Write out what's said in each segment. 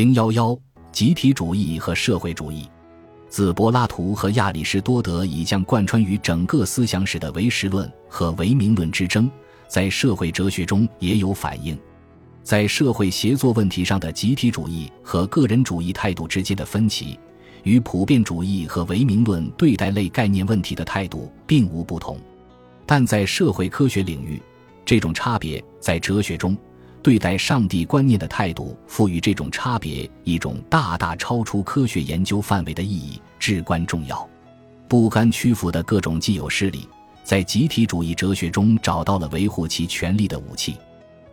零幺幺，集体主义和社会主义。自柏拉图和亚里士多德已将贯穿于整个思想史的唯实论和唯名论之争，在社会哲学中也有反映。在社会协作问题上的集体主义和个人主义态度之间的分歧，与普遍主义和唯名论对待类概念问题的态度并无不同。但在社会科学领域，这种差别在哲学中。对待上帝观念的态度，赋予这种差别一种大大超出科学研究范围的意义，至关重要。不甘屈服的各种既有势力，在集体主义哲学中找到了维护其权利的武器。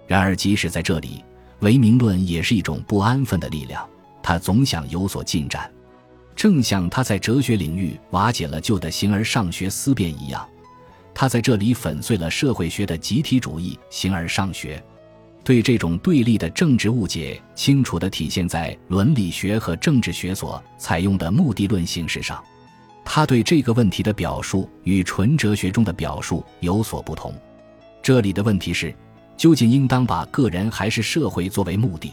然而，即使在这里，唯名论也是一种不安分的力量，他总想有所进展，正像他在哲学领域瓦解了旧的形而上学思辨一样，他在这里粉碎了社会学的集体主义形而上学。对这种对立的政治误解，清楚地体现在伦理学和政治学所采用的目的论形式上。他对这个问题的表述与纯哲学中的表述有所不同。这里的问题是，究竟应当把个人还是社会作为目的？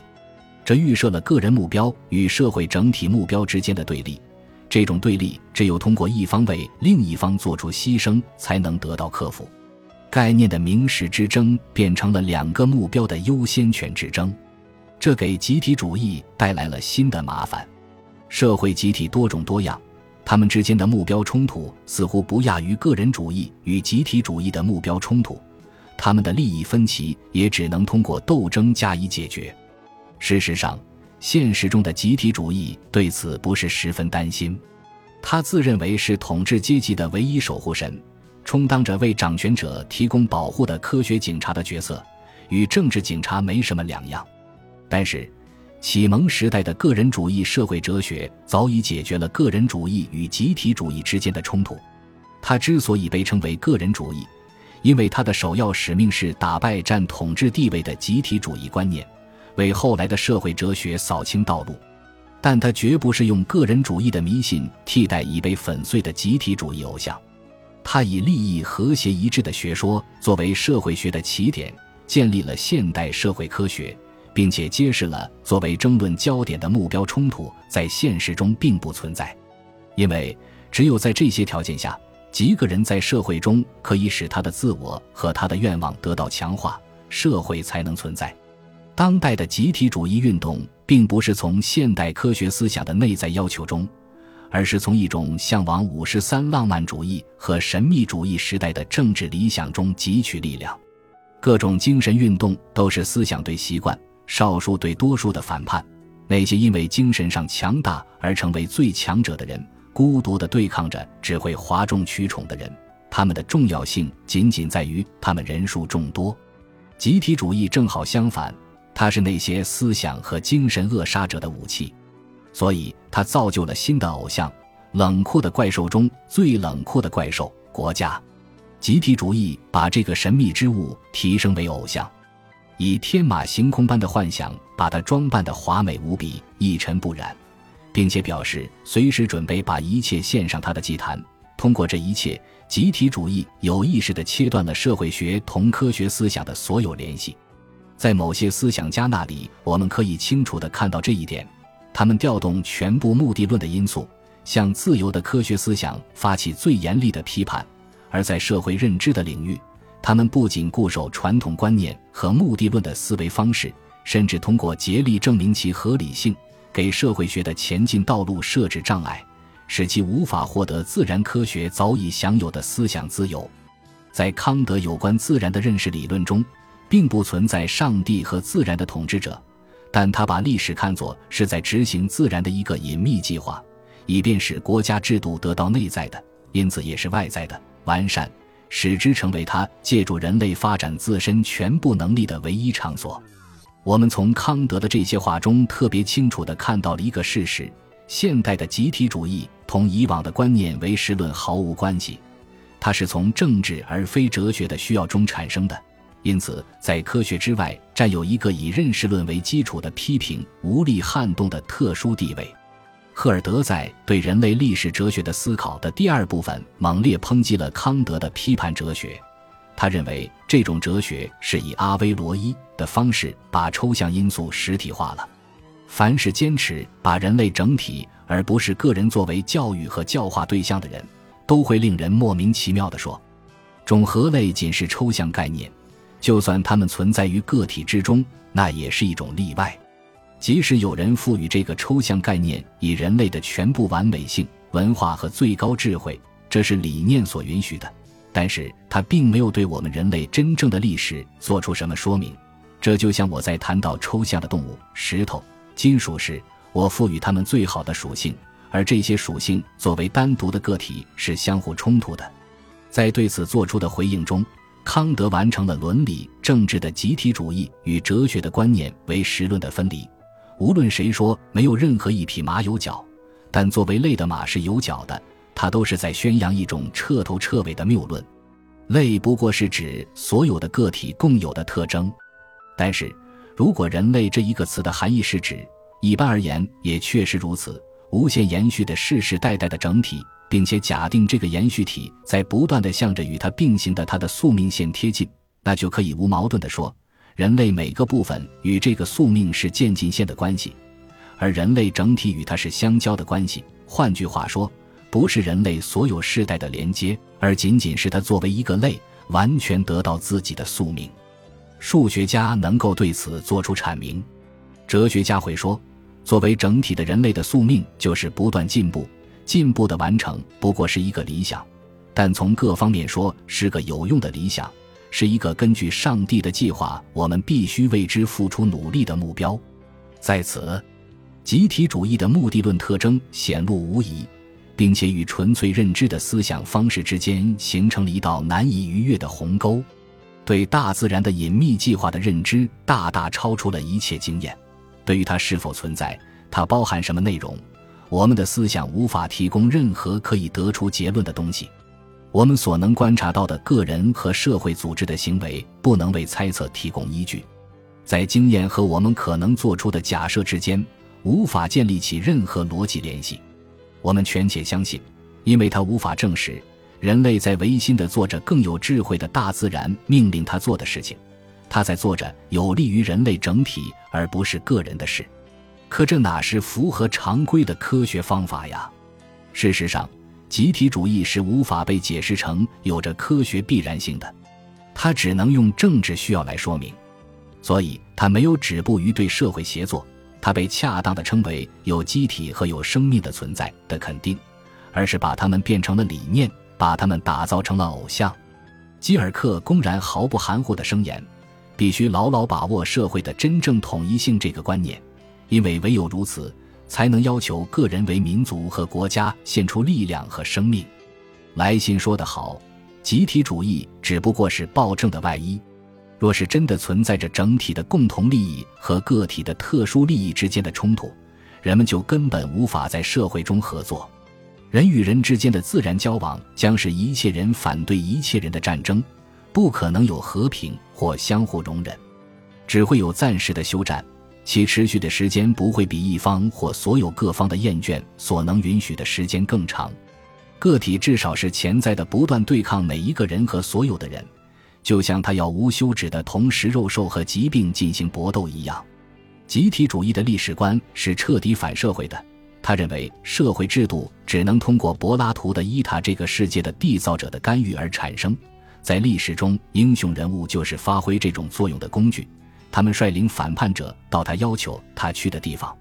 这预设了个人目标与社会整体目标之间的对立。这种对立只有通过一方为另一方做出牺牲，才能得到克服。概念的明示之争变成了两个目标的优先权之争，这给集体主义带来了新的麻烦。社会集体多种多样，他们之间的目标冲突似乎不亚于个人主义与集体主义的目标冲突，他们的利益分歧也只能通过斗争加以解决。事实上，现实中的集体主义对此不是十分担心，他自认为是统治阶级的唯一守护神。充当着为掌权者提供保护的科学警察的角色，与政治警察没什么两样。但是，启蒙时代的个人主义社会哲学早已解决了个人主义与集体主义之间的冲突。它之所以被称为个人主义，因为它的首要使命是打败占统治地位的集体主义观念，为后来的社会哲学扫清道路。但它绝不是用个人主义的迷信替代已被粉碎的集体主义偶像。他以利益和谐一致的学说作为社会学的起点，建立了现代社会科学，并且揭示了作为争论焦点的目标冲突在现实中并不存在，因为只有在这些条件下，几个人在社会中可以使他的自我和他的愿望得到强化，社会才能存在。当代的集体主义运动并不是从现代科学思想的内在要求中。而是从一种向往五十三浪漫主义和神秘主义时代的政治理想中汲取力量。各种精神运动都是思想对习惯、少数对多数的反叛。那些因为精神上强大而成为最强者的人，孤独地对抗着只会哗众取宠的人。他们的重要性仅仅在于他们人数众多。集体主义正好相反，它是那些思想和精神扼杀者的武器。所以，他造就了新的偶像，冷酷的怪兽中最冷酷的怪兽——国家。集体主义把这个神秘之物提升为偶像，以天马行空般的幻想把它装扮的华美无比、一尘不染，并且表示随时准备把一切献上他的祭坛。通过这一切，集体主义有意识地切断了社会学同科学思想的所有联系。在某些思想家那里，我们可以清楚地看到这一点。他们调动全部目的论的因素，向自由的科学思想发起最严厉的批判；而在社会认知的领域，他们不仅固守传统观念和目的论的思维方式，甚至通过竭力证明其合理性，给社会学的前进道路设置障碍，使其无法获得自然科学早已享有的思想自由。在康德有关自然的认识理论中，并不存在上帝和自然的统治者。但他把历史看作是在执行自然的一个隐秘计划，以便使国家制度得到内在的，因此也是外在的完善，使之成为他借助人类发展自身全部能力的唯一场所。我们从康德的这些话中特别清楚地看到了一个事实：现代的集体主义同以往的观念唯实论毫无关系，它是从政治而非哲学的需要中产生的。因此，在科学之外占有一个以认识论为基础的批评无力撼动的特殊地位。赫尔德在对人类历史哲学的思考的第二部分猛烈抨击了康德的批判哲学。他认为这种哲学是以阿威罗伊的方式把抽象因素实体化了。凡是坚持把人类整体而不是个人作为教育和教化对象的人，都会令人莫名其妙地说：“种和类仅是抽象概念，就算它们存在于个体之中，那也是一种例外。即使有人赋予这个抽象概念以人类的全部完美性、文化和最高智慧，这是理念所允许的，但是它并没有对我们人类真正的历史做出什么说明。这就像我在谈到抽象的动物、石头。”金属时，我赋予它们最好的属性，而这些属性作为单独的个体是相互冲突的。在对此做出的回应中，康德完成了伦理政治的集体主义与哲学的观念为实论的分离。无论谁说没有任何一匹马有脚，但作为类的马是有脚的，他都是在宣扬一种彻头彻尾的谬论。类不过是指所有的个体共有的特征，但是。如果“人类”这一个词的含义是指，一般而言也确实如此，无限延续的世世代代的整体，并且假定这个延续体在不断的向着与它并行的它的宿命线贴近，那就可以无矛盾的说，人类每个部分与这个宿命是渐进线的关系，而人类整体与它是相交的关系。换句话说，不是人类所有世代的连接，而仅仅是它作为一个类，完全得到自己的宿命。数学家能够对此做出阐明，哲学家会说，作为整体的人类的宿命就是不断进步，进步的完成不过是一个理想，但从各方面说是个有用的理想，是一个根据上帝的计划我们必须为之付出努力的目标。在此，集体主义的目的论特征显露无遗，并且与纯粹认知的思想方式之间形成了一道难以逾越的鸿沟。对大自然的隐秘计划的认知大大超出了一切经验。对于它是否存在，它包含什么内容，我们的思想无法提供任何可以得出结论的东西。我们所能观察到的个人和社会组织的行为，不能为猜测提供依据。在经验和我们可能做出的假设之间，无法建立起任何逻辑联系。我们全且相信，因为它无法证实。人类在违心地做着更有智慧的大自然命令他做的事情，他在做着有利于人类整体而不是个人的事。可这哪是符合常规的科学方法呀？事实上，集体主义是无法被解释成有着科学必然性的，它只能用政治需要来说明。所以，它没有止步于对社会协作，它被恰当的称为有机体和有生命的存在的肯定，而是把它们变成了理念。把他们打造成了偶像，基尔克公然毫不含糊的声言：“必须牢牢把握社会的真正统一性这个观念，因为唯有如此，才能要求个人为民族和国家献出力量和生命。”来信说得好：“集体主义只不过是暴政的外衣。若是真的存在着整体的共同利益和个体的特殊利益之间的冲突，人们就根本无法在社会中合作。”人与人之间的自然交往将是一切人反对一切人的战争，不可能有和平或相互容忍，只会有暂时的休战，其持续的时间不会比一方或所有各方的厌倦所能允许的时间更长。个体至少是潜在的，不断对抗每一个人和所有的人，就像他要无休止的同食肉兽和疾病进行搏斗一样。集体主义的历史观是彻底反社会的。他认为，社会制度只能通过柏拉图的伊塔这个世界的缔造者的干预而产生。在历史中，英雄人物就是发挥这种作用的工具。他们率领反叛者到他要求他去的地方，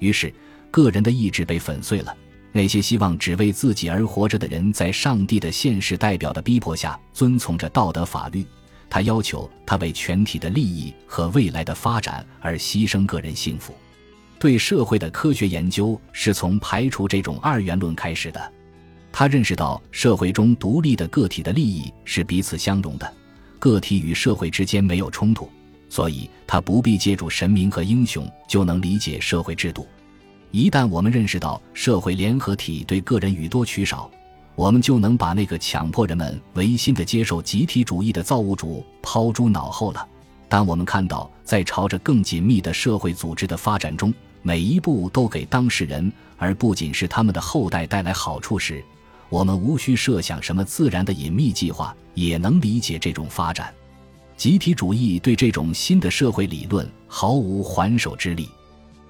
于是个人的意志被粉碎了。那些希望只为自己而活着的人，在上帝的现世代表的逼迫下，遵从着道德法律。他要求他为全体的利益和未来的发展而牺牲个人幸福。对社会的科学研究是从排除这种二元论开始的。他认识到社会中独立的个体的利益是彼此相容的，个体与社会之间没有冲突，所以他不必借助神明和英雄就能理解社会制度。一旦我们认识到社会联合体对个人予多取少，我们就能把那个强迫人们违心的接受集体主义的造物主抛诸脑后了。当我们看到在朝着更紧密的社会组织的发展中，每一步都给当事人，而不仅是他们的后代带来好处时，我们无需设想什么自然的隐秘计划，也能理解这种发展。集体主义对这种新的社会理论毫无还手之力。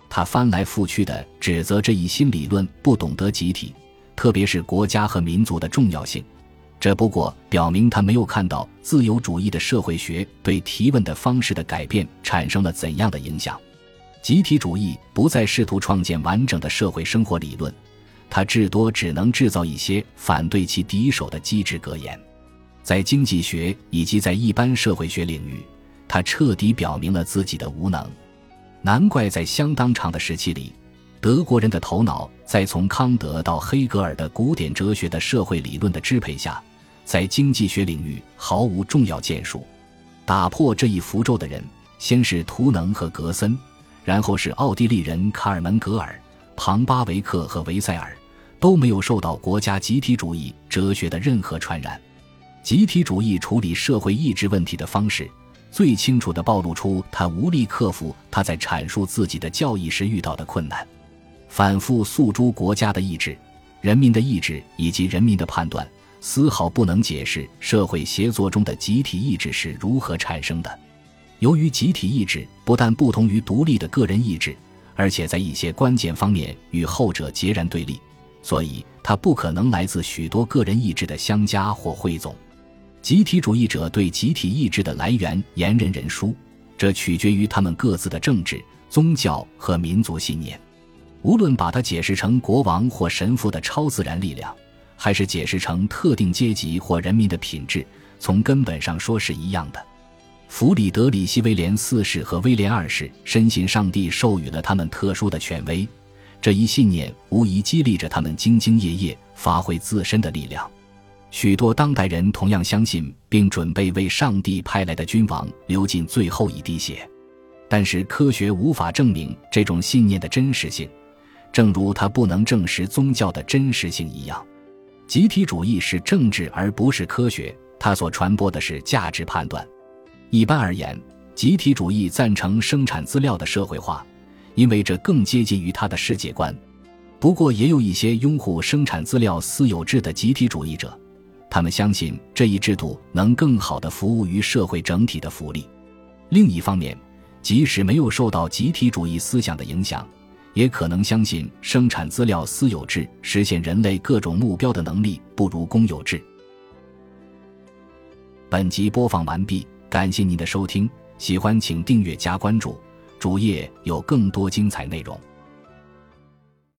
他翻来覆去地指责这一新理论不懂得集体，特别是国家和民族的重要性。这不过表明他没有看到自由主义的社会学对提问的方式的改变产生了怎样的影响。集体主义不再试图创建完整的社会生活理论，它至多只能制造一些反对其敌手的机智格言。在经济学以及在一般社会学领域，他彻底表明了自己的无能。难怪在相当长的时期里，德国人的头脑在从康德到黑格尔的古典哲学的社会理论的支配下，在经济学领域毫无重要建树。打破这一符咒的人，先是图能和格森，然后是奥地利人卡尔门格尔、庞巴维克和维塞尔，都没有受到国家集体主义哲学的任何传染。集体主义处理社会意志问题的方式，最清楚地暴露出他无力克服他在阐述自己的教义时遇到的困难。反复诉诸国家的意志、人民的意志以及人民的判断，丝毫不能解释社会协作中的集体意志是如何产生的。由于集体意志不但不同于独立的个人意志，而且在一些关键方面与后者截然对立，所以它不可能来自许多个人意志的相加或汇总。集体主义者对集体意志的来源言人人殊，这取决于他们各自的政治、宗教和民族信念。无论把它解释成国王或神父的超自然力量，还是解释成特定阶级或人民的品质，从根本上说是一样的。弗里德里希·威廉四世和威廉二世深信上帝授予了他们特殊的权威，这一信念无疑激励着他们兢兢业业，发挥自身的力量。许多当代人同样相信，并准备为上帝派来的君王流尽最后一滴血，但是科学无法证明这种信念的真实性，正如它不能证实宗教的真实性一样。集体主义是政治而不是科学，它所传播的是价值判断。一般而言，集体主义赞成生产资料的社会化，因为这更接近于他的世界观。不过，也有一些拥护生产资料私有制的集体主义者。他们相信这一制度能更好地服务于社会整体的福利。另一方面，即使没有受到集体主义思想的影响，也可能相信生产资料私有制实现人类各种目标的能力不如公有制。本集播放完毕，感谢您的收听，喜欢请订阅加关注，主页有更多精彩内容。